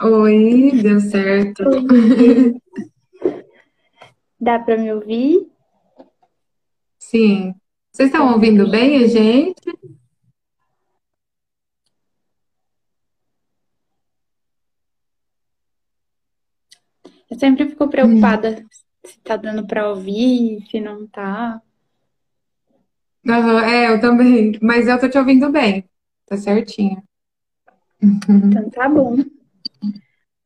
Oi, deu certo. Dá para me ouvir? Sim. Vocês estão ouvindo bem a gente? Eu sempre fico preocupada se tá dando para ouvir, se não tá. Uhum, é, eu também. Mas eu tô te ouvindo bem. Tá certinho. Então tá bom.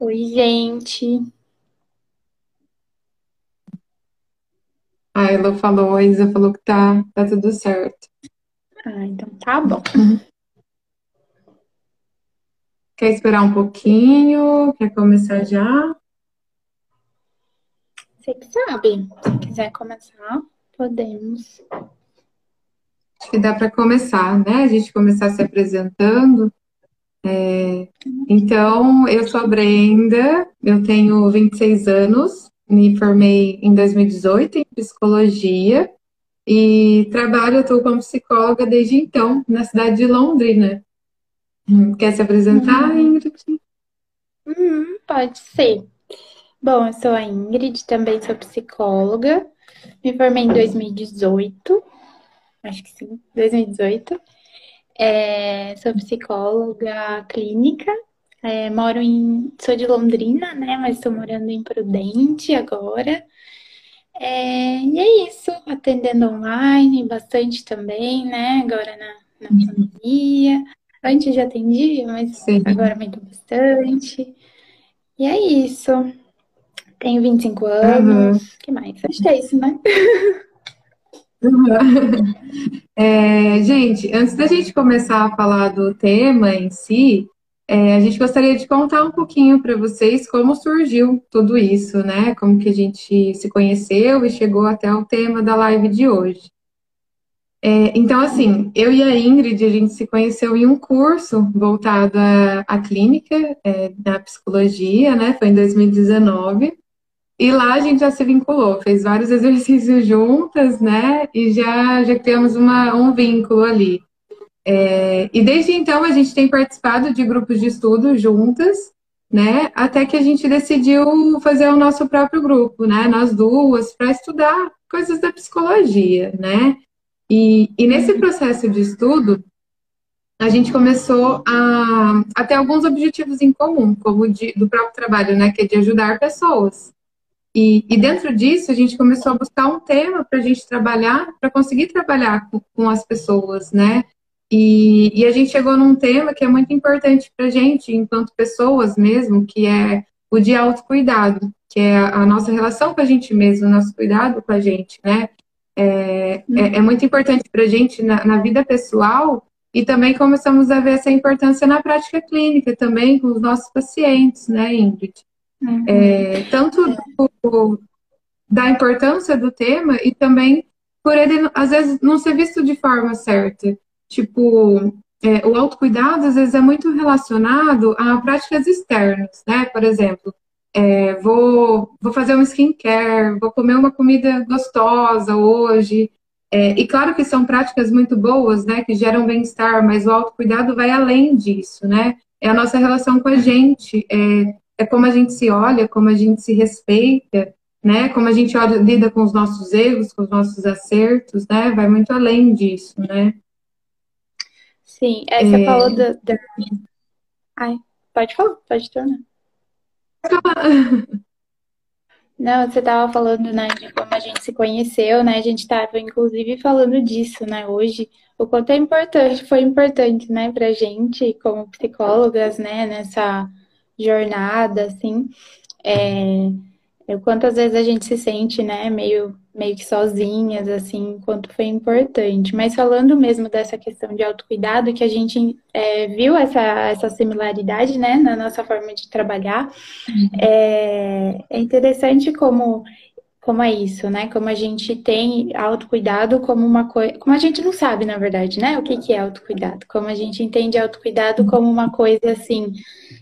Oi, gente. A Ela falou, a Isa falou que tá, tá tudo certo. Ah, então tá bom. Quer esperar um pouquinho? Quer começar já? Você que sabe. Se quiser começar, podemos. Acho que dá para começar, né? A gente começar se apresentando. É, então, eu sou a Brenda, eu tenho 26 anos, me formei em 2018 em psicologia e trabalho, atuo como psicóloga desde então, na cidade de Londrina. Hum, quer se apresentar, uhum. Ingrid? Uhum, pode ser. Bom, eu sou a Ingrid, também sou psicóloga. Me formei em 2018, acho que sim, 2018. É, sou psicóloga clínica, é, moro em. Sou de Londrina, né? Mas estou morando em Prudente agora. É, e é isso, atendendo online bastante também, né? Agora na, na pandemia. Antes já atendia, mas Sim. agora aumentou bastante. E é isso. Tenho 25 anos. O uhum. que mais? Acho que é isso, né? É, gente, antes da gente começar a falar do tema em si, é, a gente gostaria de contar um pouquinho para vocês como surgiu tudo isso, né? Como que a gente se conheceu e chegou até o tema da live de hoje. É, então, assim, eu e a Ingrid, a gente se conheceu em um curso voltado à, à clínica, é, da psicologia, né? Foi em 2019. E lá a gente já se vinculou, fez vários exercícios juntas, né? E já, já criamos uma, um vínculo ali. É, e desde então a gente tem participado de grupos de estudo juntas, né? Até que a gente decidiu fazer o nosso próprio grupo, né? Nós duas, para estudar coisas da psicologia, né? E, e nesse processo de estudo, a gente começou a, a ter alguns objetivos em comum, como de, do próprio trabalho, né? Que é de ajudar pessoas. E, e, dentro disso, a gente começou a buscar um tema para a gente trabalhar, para conseguir trabalhar com, com, as pessoas, né? E, e, a gente chegou num tema que é muito importante para a gente, enquanto pessoas mesmo, que é o de autocuidado, que é a, nossa relação com a gente mesmo, o nosso cuidado com a gente, né? É, é, é muito importante para a gente na, na vida pessoal e também começamos a ver essa importância na prática clínica também com os nossos pacientes, né, Ingrid? É, tanto do, da importância do tema e também por ele, às vezes, não ser visto de forma certa. Tipo, é, o autocuidado, às vezes, é muito relacionado a práticas externas, né? Por exemplo, é, vou, vou fazer um skincare, vou comer uma comida gostosa hoje. É, e claro que são práticas muito boas, né? Que geram bem-estar, mas o autocuidado vai além disso, né? É a nossa relação com a gente, é, é como a gente se olha, como a gente se respeita, né? Como a gente olha, lida com os nossos erros, com os nossos acertos, né? Vai muito além disso, né? Sim, é, você é... falou da. Ai, pode falar, pode tornar. Não, você estava falando, né, de como a gente se conheceu, né? A gente estava, inclusive, falando disso, né, hoje. O quanto é importante, foi importante, né, pra gente, como psicólogas, né, nessa jornada, assim, é, é, quantas vezes a gente se sente, né, meio, meio que sozinhas, assim, quanto foi importante. Mas falando mesmo dessa questão de autocuidado, que a gente é, viu essa, essa similaridade, né, na nossa forma de trabalhar, uhum. é, é interessante como como é isso, né? Como a gente tem autocuidado como uma coisa. Como a gente não sabe, na verdade, né? O que, que é autocuidado. Como a gente entende autocuidado como uma coisa assim,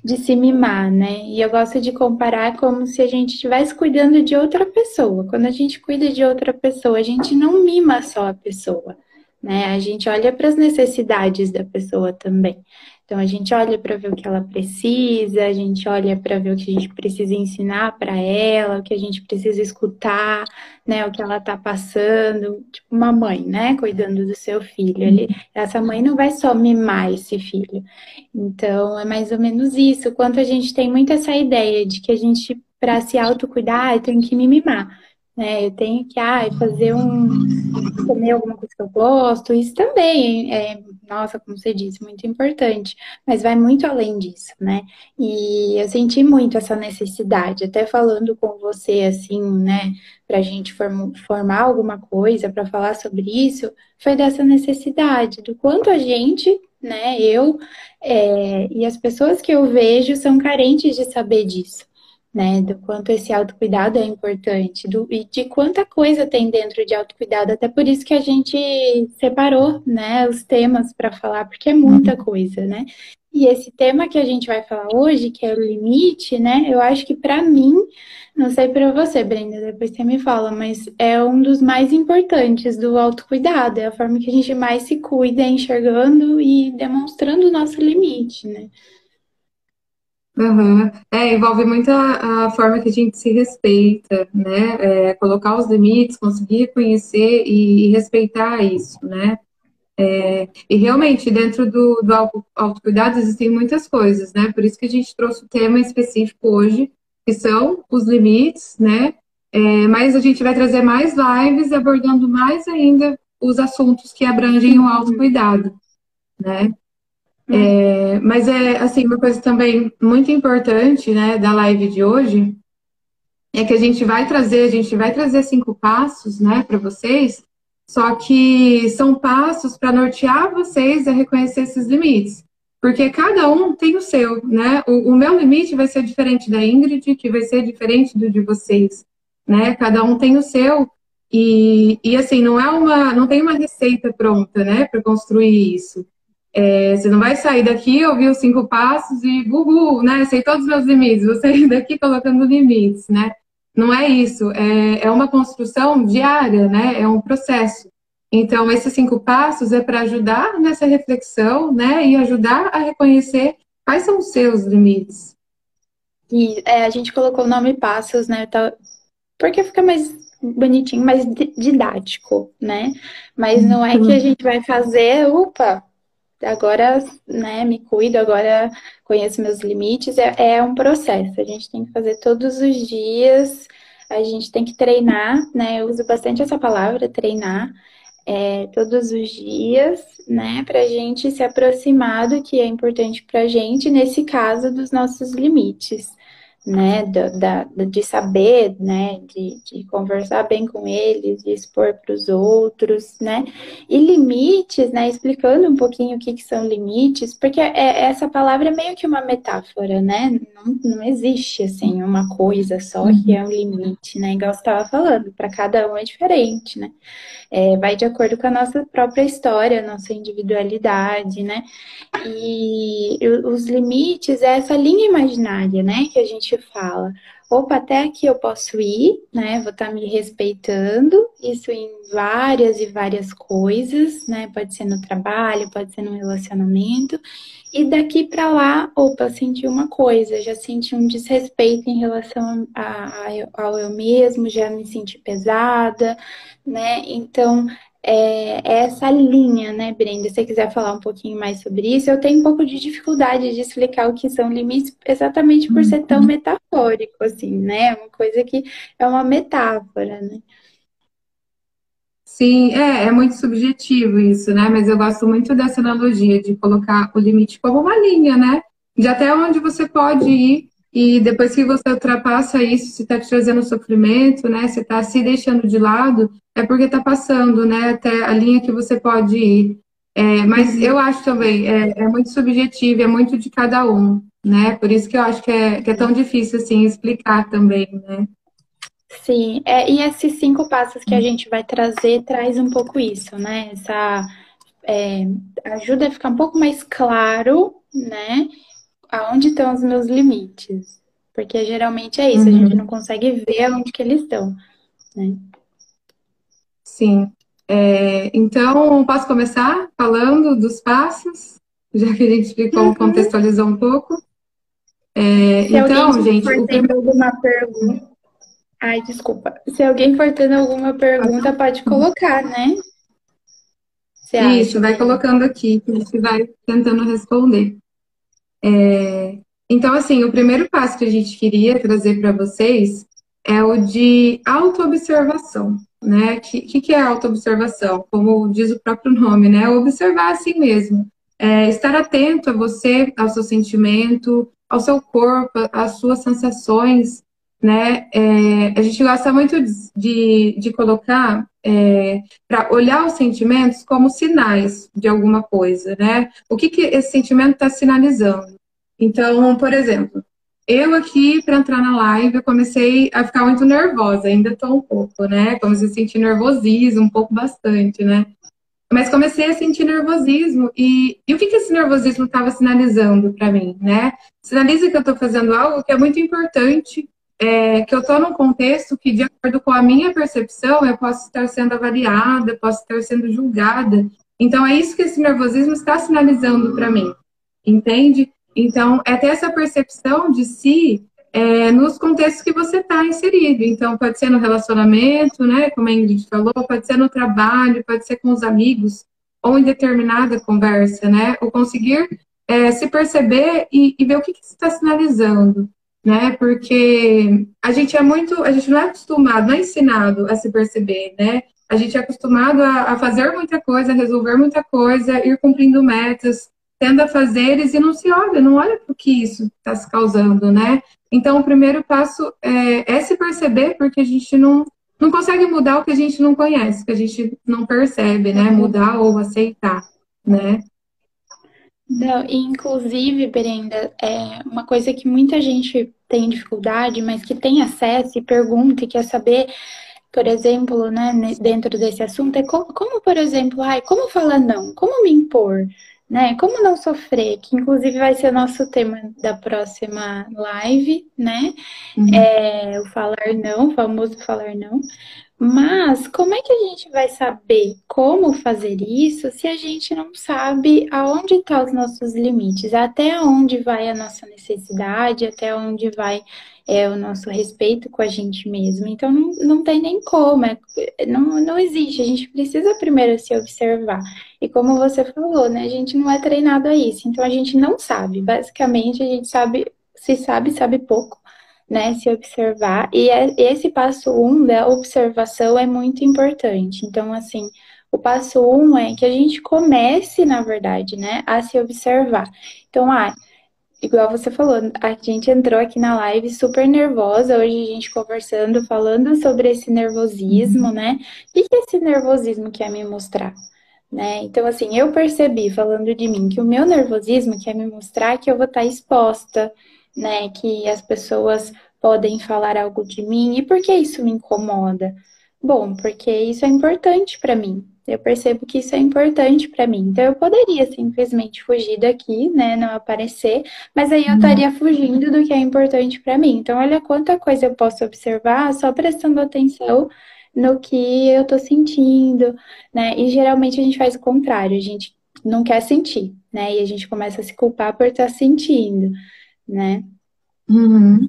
de se mimar, né? E eu gosto de comparar como se a gente estivesse cuidando de outra pessoa. Quando a gente cuida de outra pessoa, a gente não mima só a pessoa, né? A gente olha para as necessidades da pessoa também. Então a gente olha para ver o que ela precisa, a gente olha para ver o que a gente precisa ensinar para ela, o que a gente precisa escutar, né, o que ela está passando, tipo uma mãe, né, cuidando do seu filho. Ele, essa mãe não vai só mimar esse filho. Então é mais ou menos isso. Quanto a gente tem muito essa ideia de que a gente para se autocuidar, tem que me mimar. Né? Eu tenho que ah, fazer um. comer alguma coisa que eu gosto. Isso também é, nossa, como você disse, muito importante. Mas vai muito além disso, né? E eu senti muito essa necessidade, até falando com você, assim, né, pra gente form formar alguma coisa, para falar sobre isso, foi dessa necessidade, do quanto a gente né? Eu é, e as pessoas que eu vejo são carentes de saber disso né? Do quanto esse autocuidado é importante, do, e de quanta coisa tem dentro de autocuidado. Até por isso que a gente separou, né, os temas para falar, porque é muita coisa, né? E esse tema que a gente vai falar hoje, que é o limite, né? Eu acho que para mim, não sei para você, Brenda, depois você me fala, mas é um dos mais importantes do autocuidado, é a forma que a gente mais se cuida, enxergando e demonstrando o nosso limite, né? Uhum. É, envolve muito a, a, forma que a gente se respeita, né? É, colocar os limites, conseguir conhecer e, e respeitar isso, né? É, e realmente, dentro do, do autocuidado existem muitas coisas, né? Por isso que a gente trouxe o tema específico hoje, que são os limites, né? É, mas a gente vai trazer mais lives abordando mais ainda os assuntos que abrangem o autocuidado, né? É, mas é assim, uma coisa também muito importante né, da live de hoje é que a gente vai trazer, a gente vai trazer cinco passos né, para vocês, só que são passos para nortear vocês a reconhecer esses limites. Porque cada um tem o seu, né? O, o, meu limite vai ser diferente da Ingrid, que vai ser diferente do de vocês, né? Cada um tem o seu. E, e assim, não é uma, não tem uma receita pronta, né, para construir isso. É, você não vai sair daqui, ouvir os cinco passos e gugu, né? Sei todos os meus limites, vou sair daqui colocando limites, né? Não é isso, é, é uma construção diária, né? É um processo. Então, esses cinco passos é para ajudar nessa reflexão, né? E ajudar a reconhecer quais são os seus limites. E é, a gente colocou o nome passos, né? Tá, porque fica mais bonitinho, mais didático, né? Mas não é que a gente vai fazer, upa, agora, né, me cuido, agora conheço meus limites. É, é um processo, a gente tem que fazer todos os dias, a gente tem que treinar, né? Eu uso bastante essa palavra, treinar. É, todos os dias, né, para a gente se aproximar do que é importante para a gente, nesse caso, dos nossos limites né, da, da, de saber, né, de, de conversar bem com eles, de expor para os outros, né, e limites, né, explicando um pouquinho o que, que são limites, porque é, essa palavra é meio que uma metáfora, né, não, não existe, assim, uma coisa só que é um limite, né, igual você estava falando, para cada um é diferente, né, é, vai de acordo com a nossa própria história, nossa individualidade, né, e os limites é essa linha imaginária, né, que a gente gente fala, opa, até aqui eu posso ir, né? Vou estar tá me respeitando, isso em várias e várias coisas, né? Pode ser no trabalho, pode ser no relacionamento. E daqui para lá, opa, senti uma coisa, já senti um desrespeito em relação a, a, ao eu mesmo, já me senti pesada, né? Então, é, é, essa linha, né, Brenda? Se você quiser falar um pouquinho mais sobre isso, eu tenho um pouco de dificuldade de explicar o que são limites, exatamente por ser tão uhum. metafórico, assim, né? Uma coisa que é uma metáfora, né? Sim, é, é muito subjetivo isso, né? Mas eu gosto muito dessa analogia de colocar o limite como uma linha, né? De até onde você pode ir e depois que você ultrapassa isso, se está te trazendo sofrimento, né? Você está se deixando de lado, é porque está passando, né? Até a linha que você pode ir. É, mas eu acho também, é, é, muito subjetivo, é muito de cada um, né? Por isso que eu acho que é, que é tão difícil, assim, explicar também, né? Sim, é, e esses cinco passos que a gente vai trazer traz um pouco isso, né? Essa é, ajuda a ficar um pouco mais claro, né? Aonde estão os meus limites. Porque geralmente é isso, uhum. a gente uhum. não consegue ver onde que eles estão, né? Sim. É, então, posso começar falando dos passos? já que a gente explicou, uhum. contextualizou um pouco. É, então, gente. For tendo alguma pergunta. Ai, desculpa. Se alguém for tendo alguma pergunta, pode colocar, né? Isso, vai colocando aqui, que a gente vai tentando responder. É, então, assim, o primeiro passo que a gente queria trazer para vocês é o de autoobservação, né? O que, que, é autoobservação? Como diz o próprio nome, né? Observar assim mesmo. É, estar atento a você, ao seu sentimento, ao seu corpo, às suas sensações, né? É, a gente gosta muito de, de colocar é, para olhar os sentimentos como sinais de alguma coisa, né? O que, que esse sentimento está sinalizando? Então, por exemplo, eu aqui, para entrar na live, eu comecei a ficar muito nervosa, ainda estou um pouco, né? Comecei a sentir nervosismo, um pouco bastante, né? Mas comecei a sentir nervosismo. E, e o que, que esse nervosismo estava sinalizando para mim, né? Sinaliza que eu estou fazendo algo que é muito importante, é, que eu estou num contexto que, de acordo com a minha percepção, eu posso estar sendo avaliada, posso estar sendo julgada. Então, é isso que esse nervosismo está sinalizando para mim, entende? Então, é ter essa percepção de si é, nos contextos que você está inserido. Então, pode ser no relacionamento, né? Como a Ingrid falou, pode ser no trabalho, pode ser com os amigos, ou em determinada conversa, né? Ou conseguir é, se perceber e, e, ver o que, que está sinalizando, né? Porque a gente é muito, a gente não é acostumado, não é ensinado a se perceber, né? A gente é acostumado a, a fazer muita coisa, a resolver muita coisa, ir cumprindo metas, tendo a fazeres e não se olha, não olha para o que isso está se causando, né? Então, o primeiro passo é, é, se perceber, porque a gente não, não consegue mudar o que a gente não conhece, que a gente não percebe, né? Mudar ou aceitar, né? Não, inclusive, Berenda, é uma coisa que muita gente tem dificuldade, mas que tem acesso e pergunta e quer saber, por exemplo, né, dentro desse assunto, é como, como por exemplo, ai, como falar não? Como me impor? né? Como não sofrer, que inclusive vai ser o nosso tema da próxima live, né? Uhum. É, o falar não, o famoso falar não. Mas como é que a gente vai saber como fazer isso se a gente não sabe aonde estão tá os nossos limites, até onde vai a nossa necessidade, até onde vai é, o nosso respeito com a gente mesmo. Então não, não tem nem como, é, não, não existe. A gente precisa primeiro se observar. E como você falou, né? A gente não é treinado a isso, então a gente não sabe. Basicamente, a gente sabe, se sabe, sabe pouco né, se observar. E é, esse passo um da observação é muito importante. Então, assim, o passo um é que a gente comece, na verdade, né, a se observar. Então, ah, igual você falou, a gente entrou aqui na live super nervosa, hoje a gente conversando, falando sobre esse nervosismo, né? O que, que esse nervosismo quer me mostrar? Né? Então, assim, eu percebi, falando de mim, que o meu nervosismo quer me mostrar que eu vou estar exposta, né? Que as pessoas podem falar algo de mim. E por que isso me incomoda? Bom, porque isso é importante para mim. Eu percebo que isso é importante para mim. Então eu poderia simplesmente fugir daqui, né, não aparecer, mas aí eu uhum. estaria fugindo do que é importante para mim. Então olha quanta coisa eu posso observar só prestando atenção no que eu tô sentindo, né? E geralmente a gente faz o contrário, a gente não quer sentir, né? E a gente começa a se culpar por estar sentindo, né? Uhum.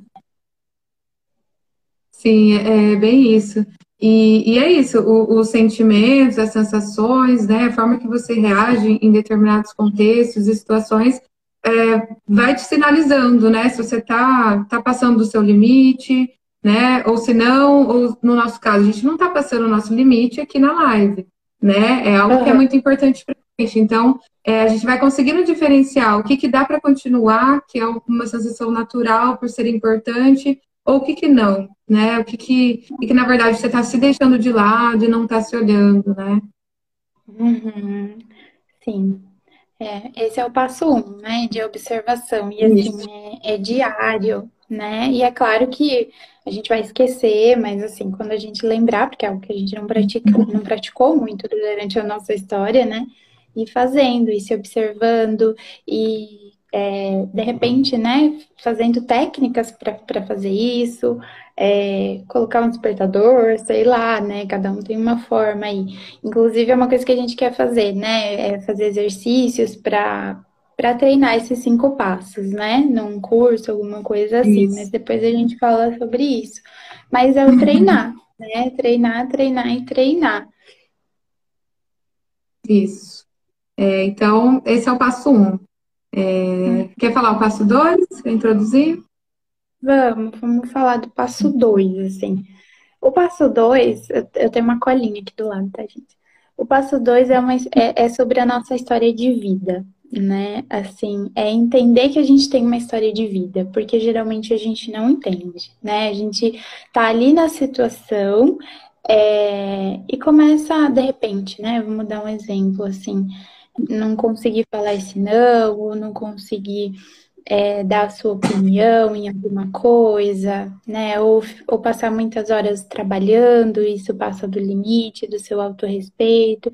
Sim, é, é bem isso. E, e é isso, o, os sentimentos, as sensações, né, a forma que você reage em determinados contextos e situações é, vai te sinalizando, né, se você está tá passando do seu limite, né, ou se não, ou no nosso caso, a gente não está passando o nosso limite aqui na live, né, é algo que é muito importante para a gente. Então, é, a gente vai conseguindo diferenciar o que, que dá para continuar, que é uma sensação natural por ser importante, ou o que, que não, né? O que, que, que na verdade você está se deixando de lado e não está se olhando, né? Uhum. Sim. É, esse é o passo um, né? De observação. E assim, é, é, diário, né? E é claro que a gente vai esquecer, mas assim, quando a gente lembrar, porque é algo que a gente não pratica, não praticou muito durante a nossa história, né? E fazendo, e se observando, e é, de repente, né, fazendo técnicas para fazer isso, é, colocar um despertador, sei lá, né, cada um tem uma forma aí. Inclusive, é uma coisa que a gente quer fazer, né, é fazer exercícios para para treinar esses cinco passos, né? Num curso, alguma coisa assim. Isso. Mas depois a gente fala sobre isso. Mas é o treinar, né? Treinar, treinar e treinar. Isso. É, então, esse é o passo um. É, hum. Quer falar o passo dois? Quer introduzir? Vamos, vamos falar do passo dois, assim. O passo dois, eu tenho uma colinha aqui do lado, tá, gente? O passo dois é, uma, é, é sobre a nossa história de vida, né? Assim, é entender que a gente tem uma história de vida, porque geralmente a gente não entende, né? A gente tá ali na situação é, e começa, de repente, né? Vamos dar um exemplo, assim, não conseguir falar esse não, ou não conseguir é, dar a sua opinião em alguma coisa, né? Ou, ou passar muitas horas trabalhando, isso passa do limite do seu autorrespeito.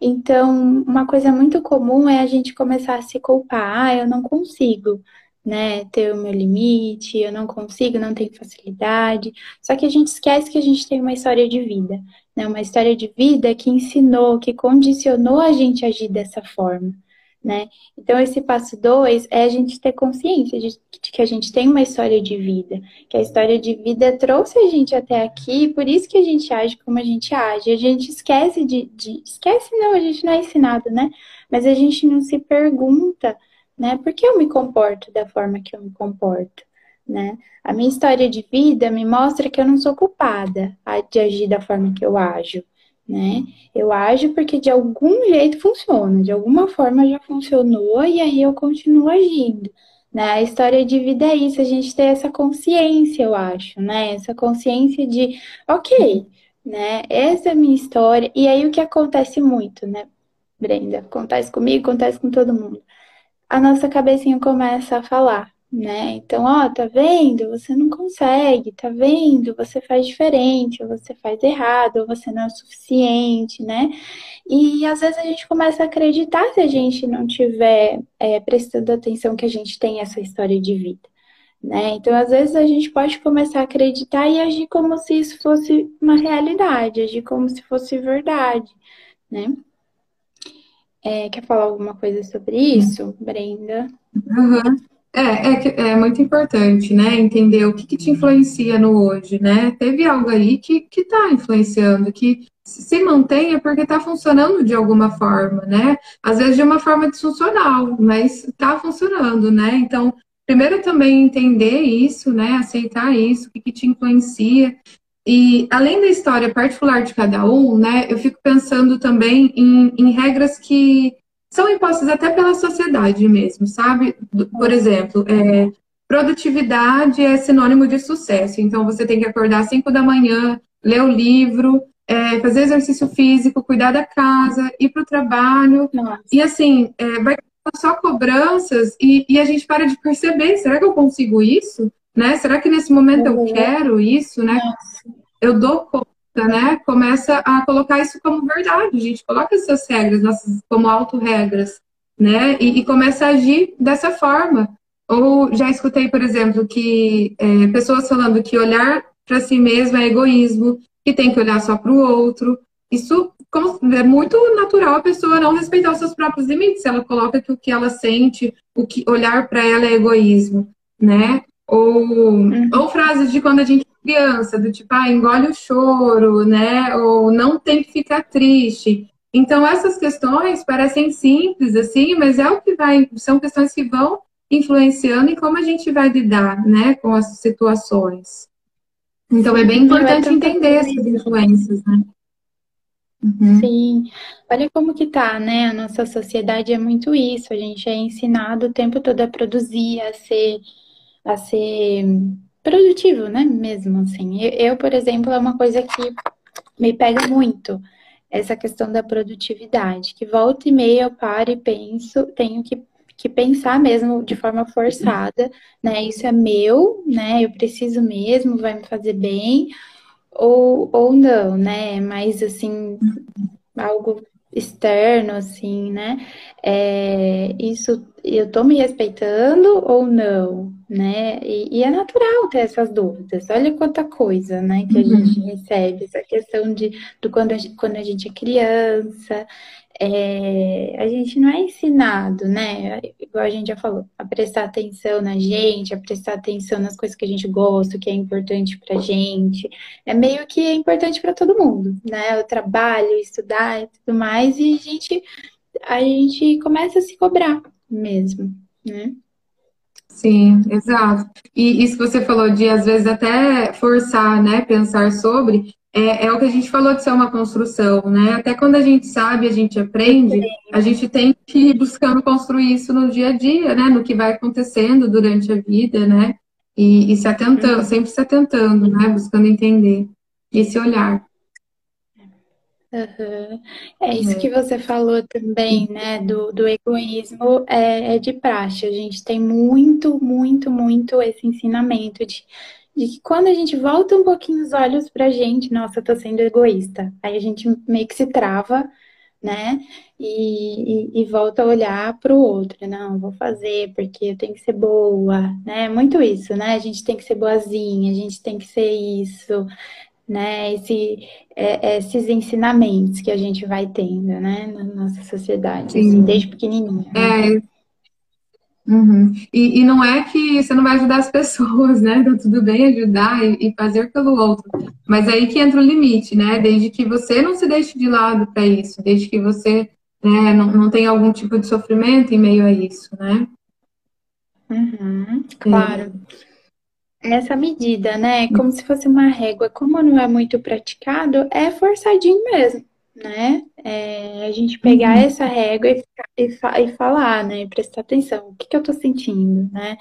Então, uma coisa muito comum é a gente começar a se culpar, ah, eu não consigo. Né, ter o meu limite, eu não consigo, não tenho facilidade. Só que a gente esquece que a gente tem uma história de vida, né? Uma história de vida que ensinou, que condicionou a gente a agir dessa forma né? Então, esse passo dois é a gente ter consciência de, que a gente tem uma história de vida, que a história de vida trouxe a gente até aqui, por isso que a gente age como a gente age. A gente esquece de, de esquece não, a gente não é ensinado, né? Mas a gente não se pergunta, né? Por que eu me comporto da forma que eu me comporto? Né? A minha história de vida me mostra que eu não sou culpada de agir da forma que eu ajo né? Eu ajo porque de algum jeito funciona, de alguma forma já funcionou e aí eu continuo agindo. Né? A história de vida é isso, a gente ter essa consciência, eu acho, né? Essa consciência de, ok, né? Essa é a minha história. E aí o que acontece muito, né, Brenda? Acontece comigo, acontece com todo mundo. A nossa cabecinha começa a falar, né? Então, ó, tá vendo? Você não consegue, tá vendo? Você faz diferente, ou você faz errado, ou você não é o suficiente, né? E às vezes a gente começa a acreditar se a gente não tiver é, prestando atenção que a gente tem essa história de vida. Né? Então, às vezes, a gente pode começar a acreditar e agir como se isso fosse uma realidade, agir como se fosse verdade, né? É, quer falar alguma coisa sobre isso, Brenda? Uhum. É, é, é muito importante, né? Entender o que, que te influencia no hoje, né? Teve algo aí que, que tá influenciando, que se mantém é porque está funcionando de alguma forma, né? Às vezes de uma forma disfuncional, mas está funcionando, né? Então, primeiro também entender isso, né? Aceitar isso, o que, que te influencia. E além da história particular de cada um, né? Eu fico pensando também em, em regras que são impostas até pela sociedade mesmo, sabe? Por exemplo, é, produtividade é sinônimo de sucesso. Então, você tem que acordar às 5 da manhã, ler o livro, é, fazer exercício físico, cuidar da casa, ir para o trabalho. Nossa. E assim, é, vai só cobranças e, e, a gente para de perceber, será que eu consigo isso? Né? Será que nesse momento uhum. eu quero isso? Né? Eu dou conta né, começa a colocar isso como verdade. A gente coloca essas regras nossas, como auto-regras, né, e, e, começa a agir dessa forma. Ou já escutei, por exemplo, que é, pessoas falando que olhar para si mesmo é egoísmo, que tem que olhar só para o outro. Isso é muito natural a pessoa não respeitar os seus próprios limites. Ela coloca que o que ela sente, o que olhar para ela é egoísmo, né? Ou, uhum. ou frases de quando a gente criança, do tipo, ah, engole o choro, né? Ou não tem que ficar triste. Então, essas questões parecem simples, assim, mas é o que vai, são questões que vão influenciando em como a gente vai lidar, né, com as situações. Então, é bem importante entender essas influências, né? Uhum. Sim, olha como que tá, né? A nossa sociedade é muito isso. A gente é ensinado o tempo todo a produzir, a ser, a ser produtivo, né? Mesmo assim. Eu, por exemplo, é uma coisa que me pega muito essa questão da produtividade, que volta e meia eu paro e penso, tenho que, que pensar mesmo de forma forçada, né? Isso é meu, né? Eu preciso mesmo, vai me fazer bem, ou, ou não, né? Mas assim, algo externo, assim, né? É, isso eu tô me respeitando ou não, né? E, e, é natural ter essas dúvidas. Olha quanta coisa, né, que a uhum. gente recebe, essa questão de do quando a gente, quando a gente é criança, é, a gente não é ensinado, né? Igual a gente já falou, a prestar atenção na gente, a prestar atenção nas coisas que a gente gosta, que é importante pra gente. É meio que é importante para todo mundo, né? O trabalho, estudar e tudo mais, e a gente, a gente começa a se cobrar mesmo, né? Sim, exato. E isso que você falou de às vezes até forçar, né, pensar sobre, é, é, o que a gente falou de ser uma construção, né? Até quando a gente sabe, a gente aprende, a gente tem que ir buscando construir isso no dia a dia, né? No que vai acontecendo durante a vida, né? E, e se atentando, uhum. sempre se atentando, né? Buscando entender esse olhar. Uhum. É isso que você falou também, né? Do, do egoísmo é, é de praxe. A gente tem muito, muito, muito esse ensinamento de de que quando a gente volta um pouquinho os olhos pra gente, nossa, eu tô sendo egoísta. Aí a gente meio que se trava, né? E, e, e volta a olhar para o outro. Não, vou fazer porque eu tenho que ser boa, né? Muito isso, né? A gente tem que ser boazinha, a gente tem que ser isso, né? Esse, é, esses ensinamentos que a gente vai tendo, né? Na nossa sociedade, assim, desde pequenininha. Né? É. Uhum. E, e, não é que você não vai ajudar as pessoas, né? Tá tudo bem ajudar e, e, fazer pelo outro. Mas aí que entra o limite, né? Desde que você não se deixe de lado para isso, desde que você né, não, não tenha algum tipo de sofrimento em meio a isso, né? Uhum, claro. É. Essa medida, né? Como se fosse uma régua. Como não é muito praticado, é forçadinho mesmo né? É, a gente pegar uhum. essa régua e, e, e, falar, né? Prestar atenção, o que, que eu tô sentindo, né?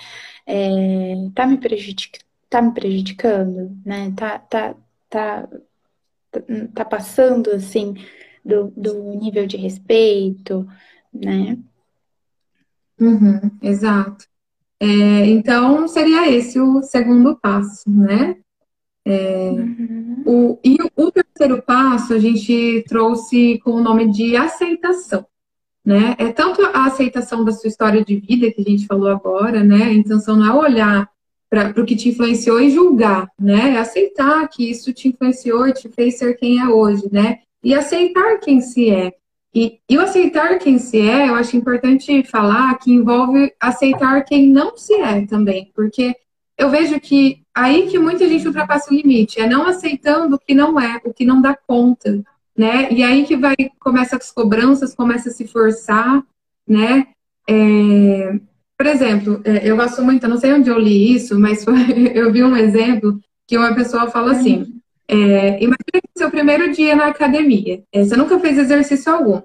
É, tá, me prejudic, tá me prejudicando, né? Tá, tá, tá, tá passando, assim, do, do nível de respeito, né? Uhum, exato. É, então, seria esse o segundo passo, né? É, uhum. o, e o, terceiro passo a gente trouxe com o nome de aceitação. Né? É tanto a aceitação da sua história de vida que a gente falou agora, né? A intenção não é olhar para o que te influenciou e julgar, né? É aceitar que isso te influenciou e te fez ser quem é hoje, né? E aceitar quem se é. E, e o aceitar quem se é, eu acho importante falar que envolve aceitar quem não se é também, porque eu vejo que aí que muita gente ultrapassa o limite, é não aceitando o que não é, o que não dá conta, né? E aí que vai começa as cobranças, começa a se forçar, né? É, por exemplo, é, eu gosto muito, não sei onde eu li isso, mas foi, eu vi um exemplo que uma pessoa falou assim: é, imagina que seu primeiro dia na academia, é, você nunca fez exercício algum.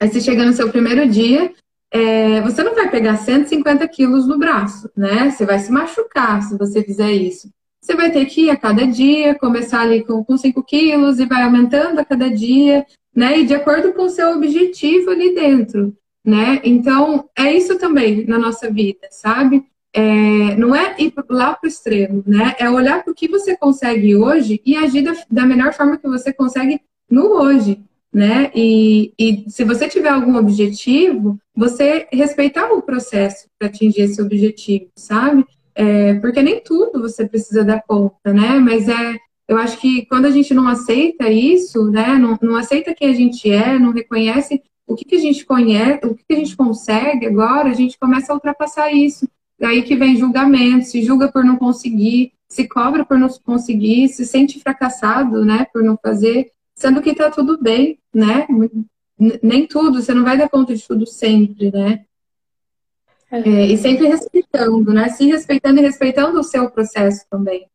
Aí você chega no seu primeiro dia, é, você não vai pegar 150 quilos no braço, né? Você vai se machucar se você fizer isso. Você vai ter que ir a cada dia, começar ali com, com 5 quilos e vai aumentando a cada dia, né? E de acordo com o seu objetivo ali dentro, né? Então, é isso também na nossa vida, sabe? É, não é ir lá para o extremo, né? É olhar para o que você consegue hoje e agir da, da melhor forma que você consegue no hoje, né? E, e se você tiver algum objetivo, você respeitar o processo para atingir esse objetivo, sabe? É, porque nem tudo você precisa dar conta, né? Mas é, eu acho que quando a gente não aceita isso, né? Não, não aceita quem a gente é, não reconhece o que, que a gente conhece, o que, que a gente consegue agora, a gente começa a ultrapassar isso. Daí que vem julgamento, se julga por não conseguir, se cobra por não conseguir, se sente fracassado, né? Por não fazer sendo que tá tudo bem, né? Nem tudo, você não vai dar conta de tudo sempre, né? É, e sempre respeitando, né? Se respeitando e respeitando o seu processo também.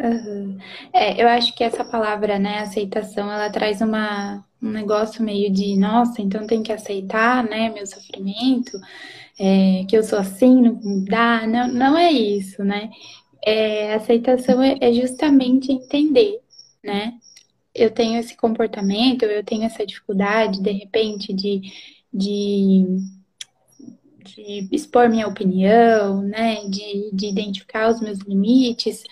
Uhum. É, eu acho que essa palavra, né, aceitação, ela traz uma, um negócio meio de, nossa, então tem que aceitar, né, meu sofrimento, é, que eu sou assim, não dá, não, não é isso, né? É, aceitação é, é justamente entender, né? Eu tenho esse comportamento, eu tenho essa dificuldade, de repente, de, de, de expor minha opinião, né? De, de identificar os meus limites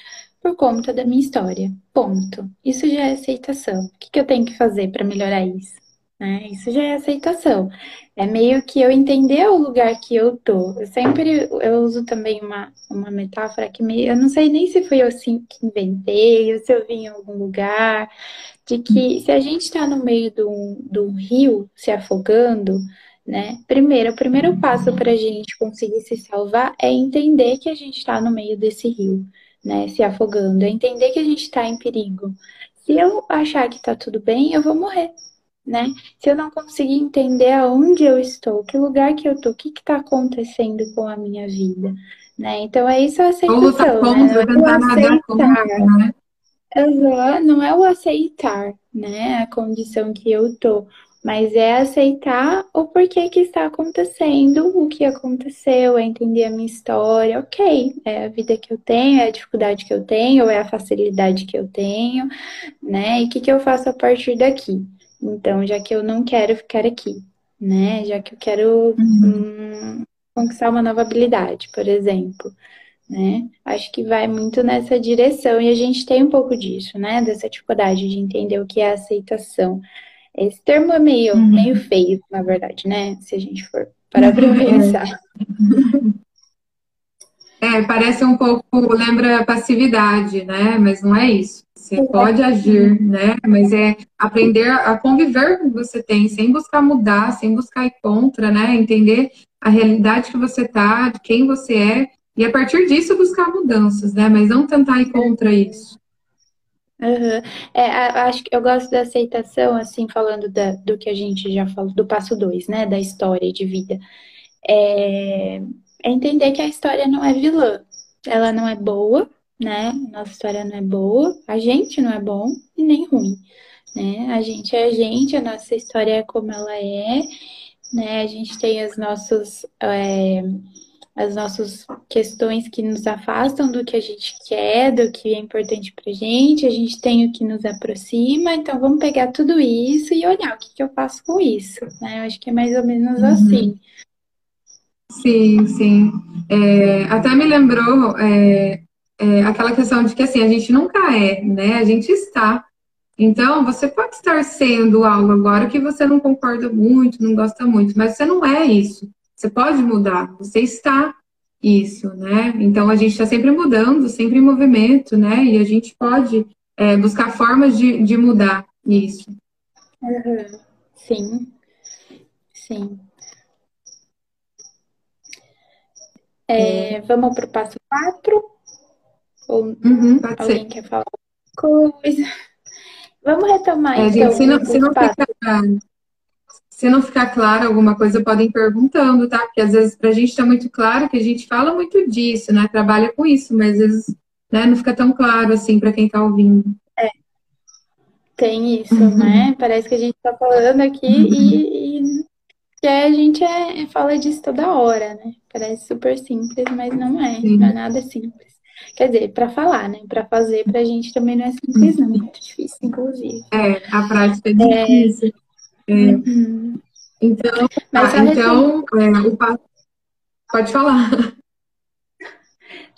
por conta da minha história. Ponto. Isso já é aceitação. O que, que eu tenho que fazer para melhorar isso? Né? Isso já é aceitação. É meio que eu entender o lugar que eu tô. Eu sempre eu uso também uma, uma metáfora que me, eu não sei nem se foi eu assim que inventei, ou se eu vi em algum lugar, de que se a gente está no meio de um, de um rio se afogando, né? Primeiro, o primeiro passo para a gente conseguir se salvar é entender que a gente está no meio desse rio, né? Se afogando, é entender que a gente está em perigo. Se eu achar que está tudo bem, eu vou morrer, né? Se eu não conseguir entender aonde eu estou, que lugar que eu tô, o que está acontecendo com a minha vida, né? Então é isso a aceitação, Como né? Não é aceitar, né? não é o aceitar, né? A condição que eu tô, mas é aceitar o porquê que está acontecendo, o que aconteceu, é entender a minha história, ok, é a vida que eu tenho, é a dificuldade que eu tenho, é a facilidade que eu tenho, né? E o que, que eu faço a partir daqui? Então, já que eu não quero ficar aqui, né? Já que eu quero uhum. hum, conquistar uma nova habilidade, por exemplo. Né? Acho que vai muito nessa direção e a gente tem um pouco disso, né? Dessa dificuldade de entender o que é aceitação. Esse termo é meio, uhum. meio feio, na verdade, né? Se a gente for parar para pensar. É, parece um pouco, lembra passividade, né? Mas não é isso. Você pode agir, né? Mas é aprender a conviver com o que você tem, sem buscar mudar, sem buscar ir contra, né? Entender a realidade que você tá, de quem você é, e a partir disso buscar mudanças, né? Mas não tentar ir contra isso. Uhum. É, acho que eu gosto da aceitação, assim, falando da, do que a gente já falou, do passo dois, né? Da história de vida. É, é entender que a história não é vilã. Ela não é boa, né? Nossa história não é boa, a gente não é bom e nem ruim, né? A gente é a gente, a nossa história é como ela é, né? A gente tem os nossos. É, as nossas questões que nos afastam do que a gente quer, do que é importante pra gente, a gente tem o que nos aproxima, então vamos pegar tudo isso e olhar o que, que eu faço com isso, né? Eu acho que é mais ou menos uhum. assim. Sim, sim. É, até me lembrou é, é, aquela questão de que assim, a gente nunca é, né? A gente está. Então, você pode estar sendo algo agora que você não concorda muito, não gosta muito, mas você não é isso. Você pode mudar, você está isso, né? Então a gente está sempre mudando, sempre em movimento, né? E a gente pode é, buscar formas de, de mudar isso. Uhum. Sim, sim. É, vamos para o passo 4? Ou uhum, alguém ser. quer falar coisa? Vamos retomar é, então. Gente, se não, se não ficar, se não ficar claro alguma coisa, podem ir perguntando, tá? Porque às vezes para a gente está muito claro que a gente fala muito disso, né? Trabalha com isso, mas às vezes né, não fica tão claro assim para quem está ouvindo. É. Tem isso, uhum. né? Parece que a gente está falando aqui uhum. e, e que a gente é, fala disso toda hora, né? Parece super simples, mas não é. Sim. Não é nada simples. Quer dizer, para falar, né? Para fazer, para a gente também não é simples, não. É muito difícil, inclusive. É, a prática é difícil. É. Uhum. Então, Mas ah, então é, o passo. Pode falar.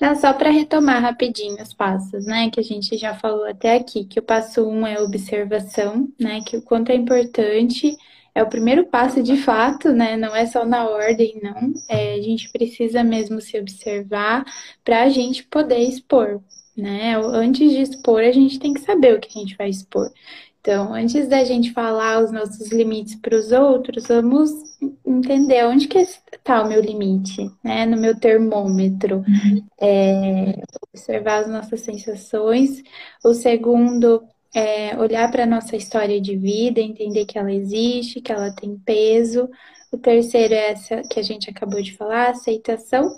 Não, só para retomar rapidinho os passos, né? Que a gente já falou até aqui, que o passo um é observação, né? Que o quanto é importante, é o primeiro passo de fato, né? Não é só na ordem, não. É, a gente precisa mesmo se observar para a gente poder expor, né? Antes de expor, a gente tem que saber o que a gente vai expor. Então, antes da gente falar os nossos limites para os outros, vamos entender onde que está o meu limite, né? No meu termômetro. Uhum. É, observar as nossas sensações. O segundo é olhar para a nossa história de vida, entender que ela existe, que ela tem peso. O terceiro é essa que a gente acabou de falar, aceitação.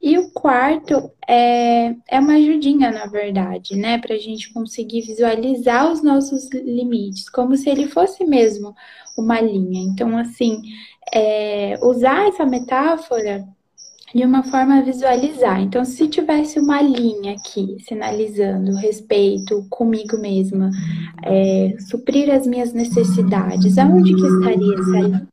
E o quarto é, é uma ajudinha, na verdade, né? Para a gente conseguir visualizar os nossos limites, como se ele fosse mesmo uma linha. Então, assim, é, usar essa metáfora de uma forma a visualizar. Então, se tivesse uma linha aqui sinalizando respeito comigo mesma, é, suprir as minhas necessidades, aonde que estaria essa linha?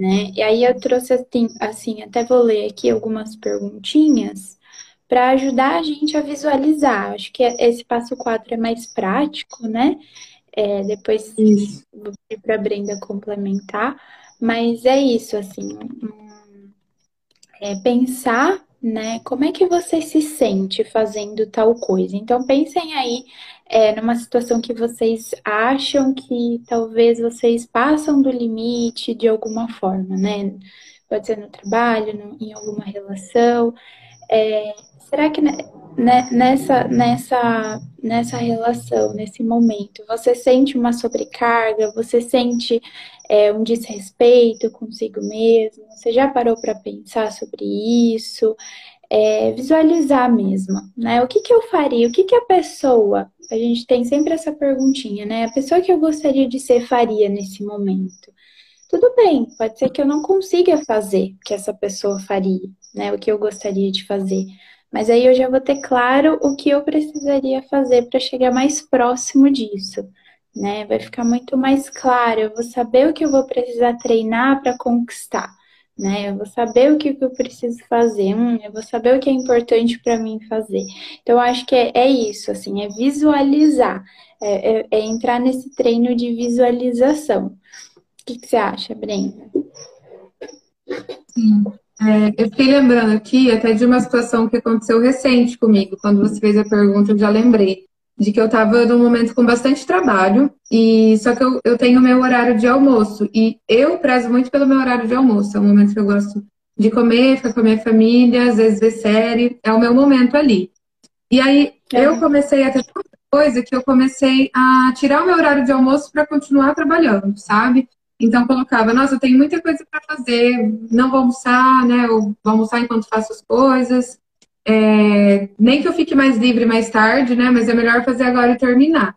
né? E aí eu trouxe assim, assim, até vou ler aqui algumas perguntinhas para ajudar a gente a visualizar. Acho que esse passo 4 é mais prático, né? É, depois isso. vou pedir para a Brenda complementar, mas é isso, assim, é pensar, né, como é que você se sente fazendo tal coisa. Então pensem aí é, numa situação que vocês acham que talvez vocês passam do limite de alguma forma, né? Pode ser no trabalho, no, em alguma relação. É, será que nessa, nessa, nessa relação, nesse momento, você sente uma sobrecarga? Você sente é, um desrespeito consigo mesmo? Você já parou para pensar sobre isso? É, visualizar mesmo, né? O que, que eu faria? O que, que a pessoa a gente tem sempre essa perguntinha, né? A pessoa que eu gostaria de ser faria nesse momento. Tudo bem, pode ser que eu não consiga fazer o que essa pessoa faria, né? O que eu gostaria de fazer. Mas aí eu já vou ter claro o que eu precisaria fazer para chegar mais próximo disso, né? Vai ficar muito mais claro, eu vou saber o que eu vou precisar treinar para conquistar né? Eu vou saber o que, eu preciso fazer, hum, eu vou saber o que é importante para mim fazer. Então, acho que é, é isso, assim, é visualizar, é, é, é, entrar nesse treino de visualização. O que, que você acha, Brenda? Sim. É, eu fiquei lembrando aqui até de uma situação que aconteceu recente comigo. Quando você fez a pergunta, eu já lembrei de que eu estava num momento com bastante trabalho, e só que eu, eu tenho meu horário de almoço, e eu prezo muito pelo meu horário de almoço, é um momento que eu gosto de comer, ficar com a minha família, às vezes ver série, é o meu momento ali. E aí é. eu comecei a ter coisa que eu comecei a tirar o meu horário de almoço para continuar trabalhando, sabe? Então colocava, nossa, eu tenho muita coisa para fazer, não vou almoçar, né? Eu vou almoçar enquanto faço as coisas. É, nem que eu fique mais livre mais tarde, né? Mas é melhor fazer agora e terminar.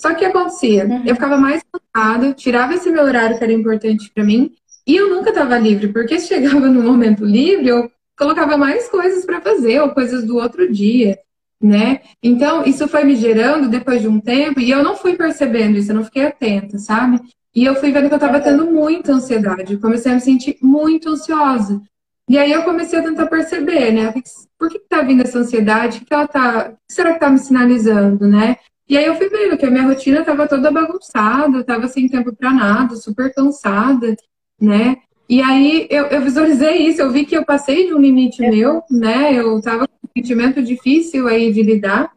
Só que o que acontecia? Uhum. Eu ficava mais cansada, tirava esse meu horário que era importante para mim, e eu nunca estava livre, porque chegava no momento livre, eu colocava mais coisas para fazer, ou coisas do outro dia, né? Então, isso foi me gerando depois de um tempo, e eu não fui percebendo isso, eu não fiquei atenta, sabe? E eu fui vendo que eu estava tendo muita ansiedade, eu comecei a me sentir muito ansiosa. E aí eu comecei a tentar perceber, né? Por que está vindo essa ansiedade? O que, ela tá, o que será que está me sinalizando, né? E aí eu fui vendo que a minha rotina estava toda bagunçada, estava sem tempo para nada, super cansada, né? E aí eu, eu, visualizei isso, eu vi que eu passei de um limite é. meu, né? Eu estava com um sentimento difícil aí de lidar,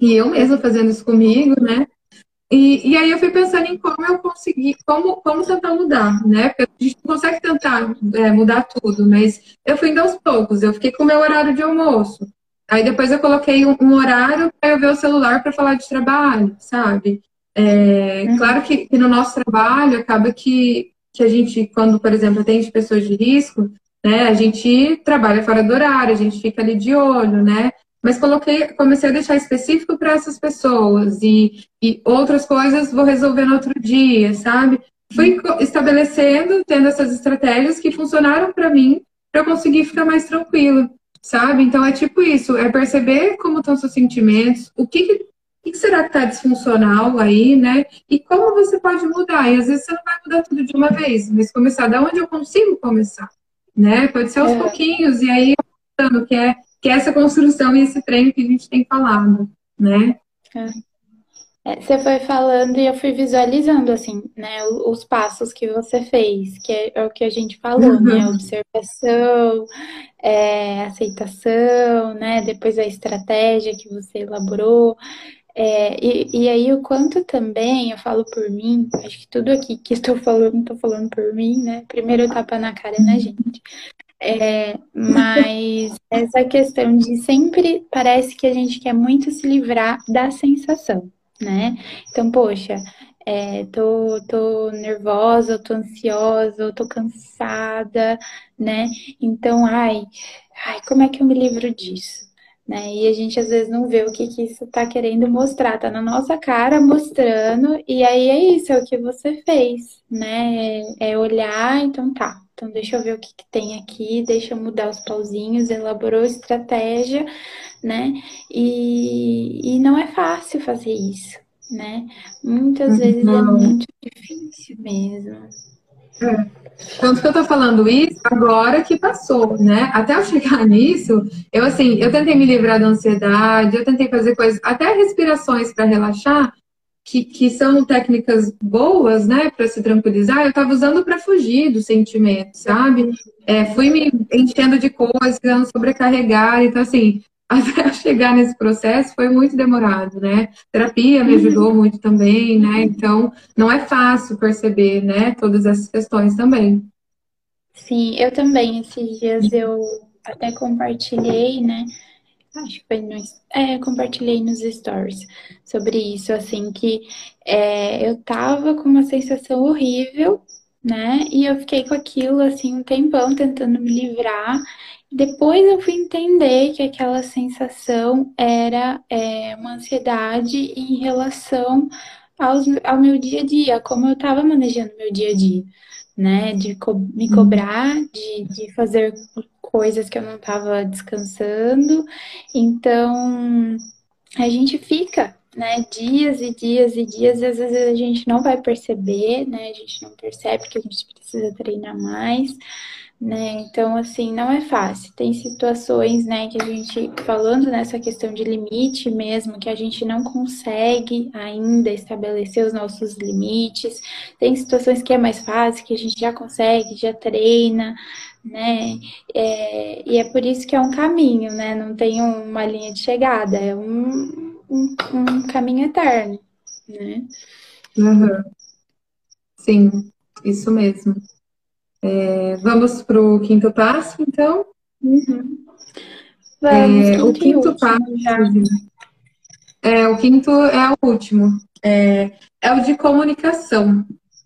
e eu mesma fazendo isso comigo, né? E, e aí eu fui pensando em como eu consegui, como, como tentar mudar, né? Porque a gente não consegue tentar é, mudar tudo, mas eu fui indo aos poucos. Eu fiquei com o meu horário de almoço. Aí depois eu coloquei um, um horário para eu ver o celular para falar de trabalho, sabe? É, uhum. Claro que, que, no nosso trabalho acaba que, que a gente, quando, por exemplo, atende pessoas de risco, né, a gente trabalha fora do horário, a gente fica ali de olho, né? Mas coloquei, comecei a deixar específico para essas pessoas e, e outras coisas vou resolver no outro dia, sabe? Fui estabelecendo, tendo essas estratégias que funcionaram para mim para eu conseguir ficar mais tranquila, sabe? Então é tipo isso, é perceber como estão seus sentimentos, o que, que, que será que está disfuncional aí, né? E como você pode mudar. E às vezes você não vai mudar tudo de uma vez, mas começar da onde eu consigo começar, né? Pode ser aos é. pouquinhos, e aí que é que é essa construção e esse treino que a gente tem falado, né? É, você foi falando e eu fui visualizando, assim, né, os passos que você fez, que é, é o que a gente falou, uhum. né, observação, é, aceitação, né, depois a estratégia que você elaborou, é, e, e, aí o quanto também, eu falo por mim, acho que tudo aqui que estou falando, estou falando por mim, né, primeiro tapa na cara na gente, é, mas essa questão de sempre parece que a gente quer muito se livrar da sensação, né? Então, poxa, é, tô, tô nervosa, tô ansiosa, tô cansada, né? Então, ai, ai, como é que eu me livro disso? Né? E a gente às vezes não vê o que, que isso tá querendo mostrar, tá na nossa cara mostrando, e aí é isso, é o que você fez, né? É, é olhar, então tá, então, deixa eu ver o que, que, tem aqui, deixa eu mudar os pauzinhos, elaborou estratégia, né? E, e não é fácil fazer isso, né? Muitas uhum. vezes é muito difícil mesmo. É. Tanto que eu tô falando isso agora que passou, né? Até eu chegar nisso, eu assim, eu tentei me livrar da ansiedade, eu tentei fazer coisas, até respirações para relaxar, que, que são técnicas boas, né, para se tranquilizar, eu estava usando para fugir do sentimento, sabe? É, fui me enchendo de coisas, sobrecarregar, então assim, até chegar nesse processo foi muito demorado, né? Terapia me ajudou uhum. muito também, né? Então, não é fácil perceber, né, todas essas questões também. Sim, eu também, esses dias eu até compartilhei, né? Acho que foi no, é, compartilhei nos stories sobre isso, assim, que é, eu tava com uma sensação horrível, né? E eu fiquei com aquilo, assim, um tempão tentando me livrar. Depois eu fui entender que aquela sensação era é, uma ansiedade em relação aos, ao meu dia a dia, como eu estava manejando meu dia a dia, né? De co me cobrar, de, de fazer coisas que eu não estava descansando. Então, a gente fica, né, dias e dias e dias, e às vezes a gente não vai perceber, né? A gente não percebe que a gente precisa treinar mais. Né? Então, assim, não é fácil. Tem situações, né, que a gente, falando nessa questão de limite mesmo, que a gente não consegue ainda estabelecer os nossos limites. Tem situações que é mais fácil, que a gente já consegue, já treina, né? É, e é por isso que é um caminho, né? Não tem uma linha de chegada, é um, um, um caminho eterno, né? Uhum. Sim, isso mesmo. É, vamos para o quinto passo, então? Uhum. Vamos, é, o quinto passo. É, o quinto é o último. É, é o de comunicação.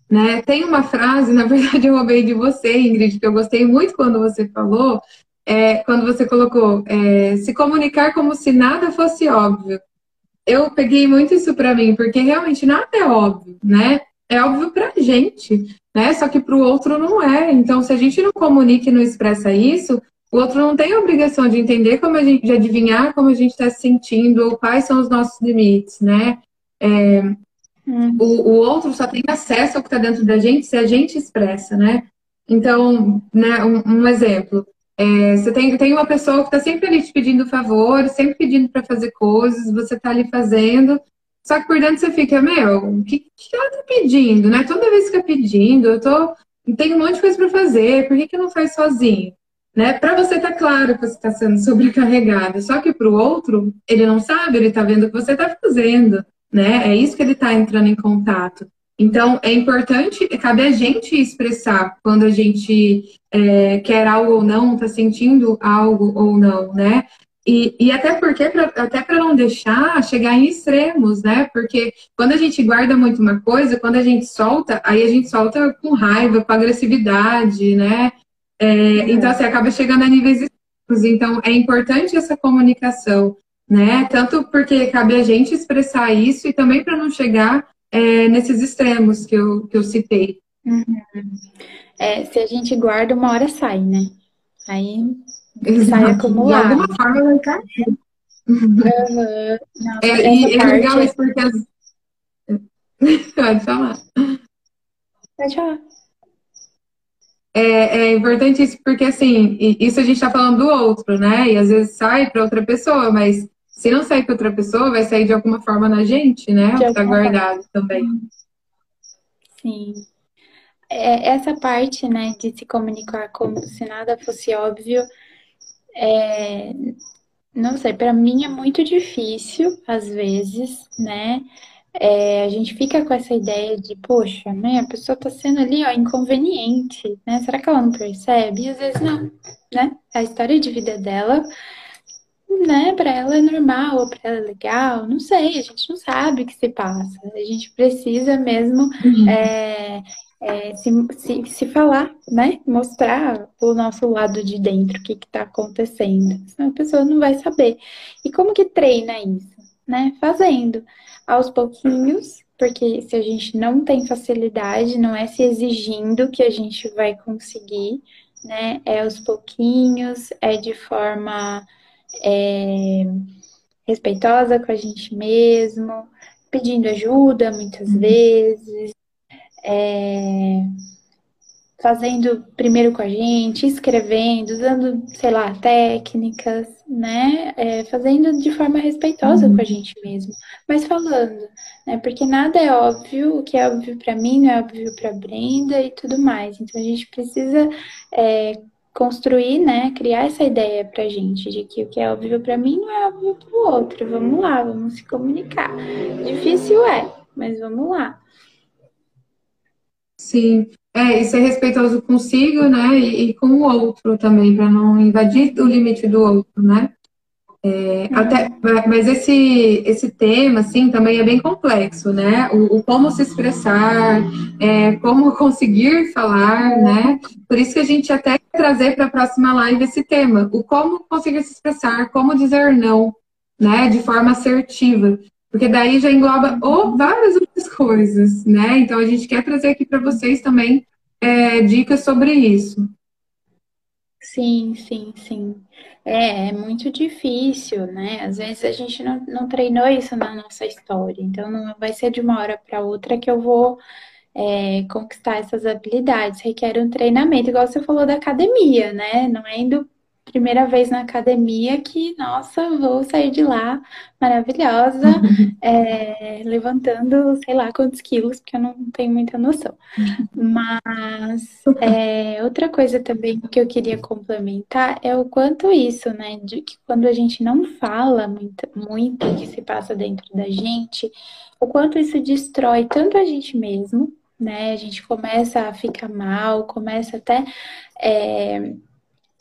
Né? Tem uma frase, na verdade eu roubei de você, Ingrid, que eu gostei muito quando você falou, é, quando você colocou é, se comunicar como se nada fosse óbvio. Eu peguei muito isso para mim, porque realmente nada é óbvio, né? É óbvio para a gente, né? Só que para o outro não é. Então, se a gente não comunica e não expressa isso, o outro não tem a obrigação de entender como a gente, de adivinhar como a gente está se sentindo ou quais são os nossos limites, né? É, Hum. O, o outro só tem acesso ao que está dentro da gente se a gente expressa, né? Então, né, um, um exemplo. É, você tem, tem uma pessoa que está sempre ali te pedindo favor, sempre pedindo para fazer coisas, você está ali fazendo, só que por dentro você fica, meu, o que, que ela está pedindo, né? Toda vez que fica pedindo, eu tô, tenho um monte de coisa para fazer, por que, que não faz sozinho? Né? Para você tá claro que você está sendo sobrecarregado, só que para o outro, ele não sabe, ele está vendo o que você está fazendo né? É isso que ele está entrando em contato. Então, é importante, cabe a gente expressar quando a gente é, quer algo ou não, está sentindo algo ou não, né? E, e até porque, pra, até para não deixar chegar em extremos, né? Porque quando a gente guarda muito uma coisa, quando a gente solta, aí a gente solta com raiva, com agressividade, né? É, é. Então, assim, acaba chegando a níveis extremos. Então, é importante essa comunicação né? Tanto porque cabe a gente expressar isso e também para não chegar é, nesses extremos que eu, que eu citei. Uhum. É, se a gente guarda, uma hora sai, né? Aí Exato. sai acumulado. De alguma forma vai cair. Uhum. Não, é, e é legal isso porque as... Pode falar. Pode falar. É, é, importante isso porque, assim, isso a gente está falando do outro, né? E às vezes sai para outra pessoa, mas se não sair para outra pessoa, vai sair de alguma forma na gente, né? De o que tá guardado forma. também. Sim. É, essa parte, né, de se comunicar como se nada fosse óbvio, é, não sei, para mim é muito difícil, às vezes, né? É, a gente fica com essa ideia de, poxa, né, a pessoa tá sendo ali, ó, inconveniente, né? Será que ela não percebe? E às vezes não, né? A história de vida dela né, para ela é normal, ou para ela é legal, não sei, a gente não sabe o que se passa. A gente precisa mesmo uhum. é, é, se, se, se, falar, né? Mostrar o nosso lado de dentro, o que está acontecendo. Senão a pessoa não vai saber. E como que treina isso? Né? Fazendo aos pouquinhos, porque se a gente não tem facilidade, não é se exigindo que a gente vai conseguir, né? É aos pouquinhos, é de forma é, respeitosa com a gente mesmo, pedindo ajuda muitas uhum. vezes, é, fazendo primeiro com a gente, escrevendo, usando, sei lá, técnicas, né? É, fazendo de forma respeitosa uhum. com a gente mesmo, mas falando, né? Porque nada é óbvio, o que é óbvio para mim não é óbvio para Brenda e tudo mais. Então a gente precisa é, construir, né? Criar essa ideia pra gente de que o que é óbvio para mim não é óbvio para o outro. Vamos lá, vamos se comunicar. Difícil é, mas vamos lá. Sim, é, e ser respeitoso consigo, né, e, e com o outro também, para não invadir o limite do outro, né? É, uhum. até, mas esse, esse tema, assim, também é bem complexo, né? O, o como se expressar, é, como conseguir falar, né? Por isso que a gente até quer trazer para a próxima live esse tema, o como conseguir se expressar, como dizer não, né? De forma assertiva. Porque daí já engloba oh, várias outras coisas, né? Então a gente quer trazer aqui para vocês também é, dicas sobre isso. Sim, sim, sim. É, é muito difícil, né? Às vezes a gente não, não treinou isso na nossa história, então não vai ser de uma hora para outra que eu vou é, conquistar essas habilidades. Requer um treinamento, igual você falou da academia, né? Não é indo primeira vez na academia que, nossa, vou sair de lá maravilhosa, é, levantando sei lá quantos quilos, porque eu não tenho muita noção. Mas é, outra coisa também que eu queria complementar é o quanto isso, né, de que quando a gente não fala muito, muito o que se passa dentro da gente, o quanto isso destrói tanto a gente mesmo, né, a gente começa a ficar mal, começa até. É,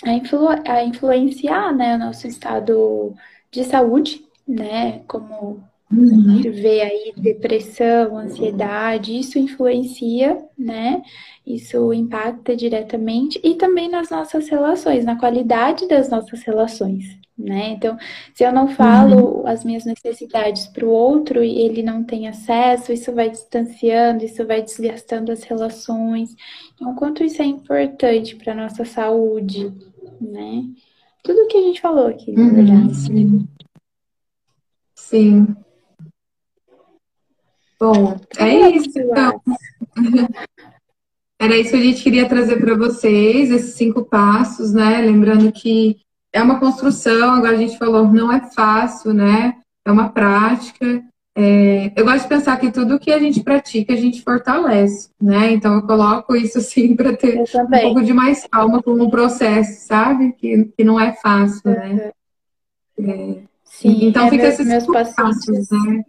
a, influ a influenciar né, o nosso estado de saúde, né? Como uhum. a gente vê aí depressão, ansiedade, isso influencia, né? Isso impacta diretamente e também nas nossas relações, na qualidade das nossas relações, né? Então, se eu não falo uhum. as minhas necessidades para o outro e ele não tem acesso, isso vai distanciando, isso vai desgastando as relações. Então, quanto isso é importante para nossa saúde, né? Tudo que a gente falou aqui, na uhum, verdade. Sim. sim. Bom, é isso. Então. Era isso que a gente queria trazer para vocês, esses cinco passos, né? Lembrando que é uma construção, agora a gente falou, não é fácil, né? É uma prática. É, eu gosto de pensar que tudo que a gente pratica, a gente fortalece, né? Então eu coloco isso assim para ter um pouco de mais calma com o processo, sabe? Que, que não é fácil, né? É, Sim, então é, fica meus, esses meus pacientes, passos, né?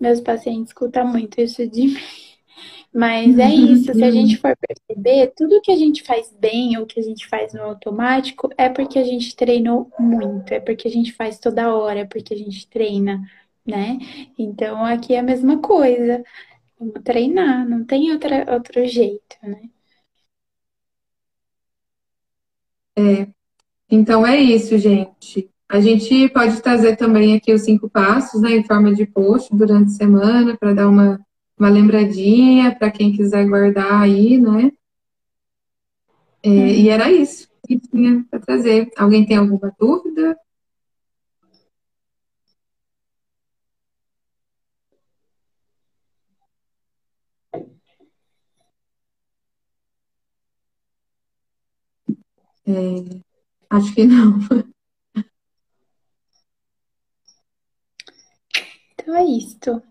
Meus pacientes escutam muito isso de mim. Mas é isso, se a gente for perceber, tudo que a gente faz bem ou que a gente faz no automático é porque a gente treinou muito, é porque a gente faz toda hora, é porque a gente treina né? Então aqui é a mesma coisa. Vamos treinar, não tem outra, outro jeito, né? É. Então é isso, gente. A gente pode trazer também aqui os cinco passos, né, em forma de post durante a semana, para dar uma, uma lembradinha para quem quiser guardar aí, né? É, E uhum. era isso que tinha para trazer. Alguém tem alguma dúvida? É, acho que não. Então é isto.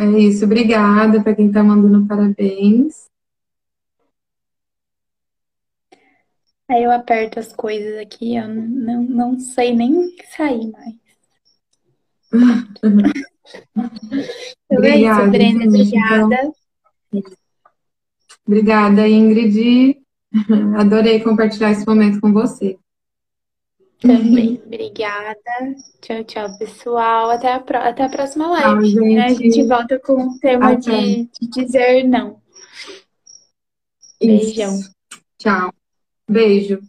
É isso. Obrigada para quem está mandando parabéns. Aí eu aperto as coisas aqui, eu não, não sei nem sair mais. então é isso, Brenda. Obrigada. Obrigada, Ingrid. Adorei compartilhar esse momento com você. Também, obrigada. Tchau, tchau, pessoal. Até a, pro... Até a próxima live. Tchau, né? A gente volta com o tema de, de, dizer não. Beijão. Tchau. Beijo.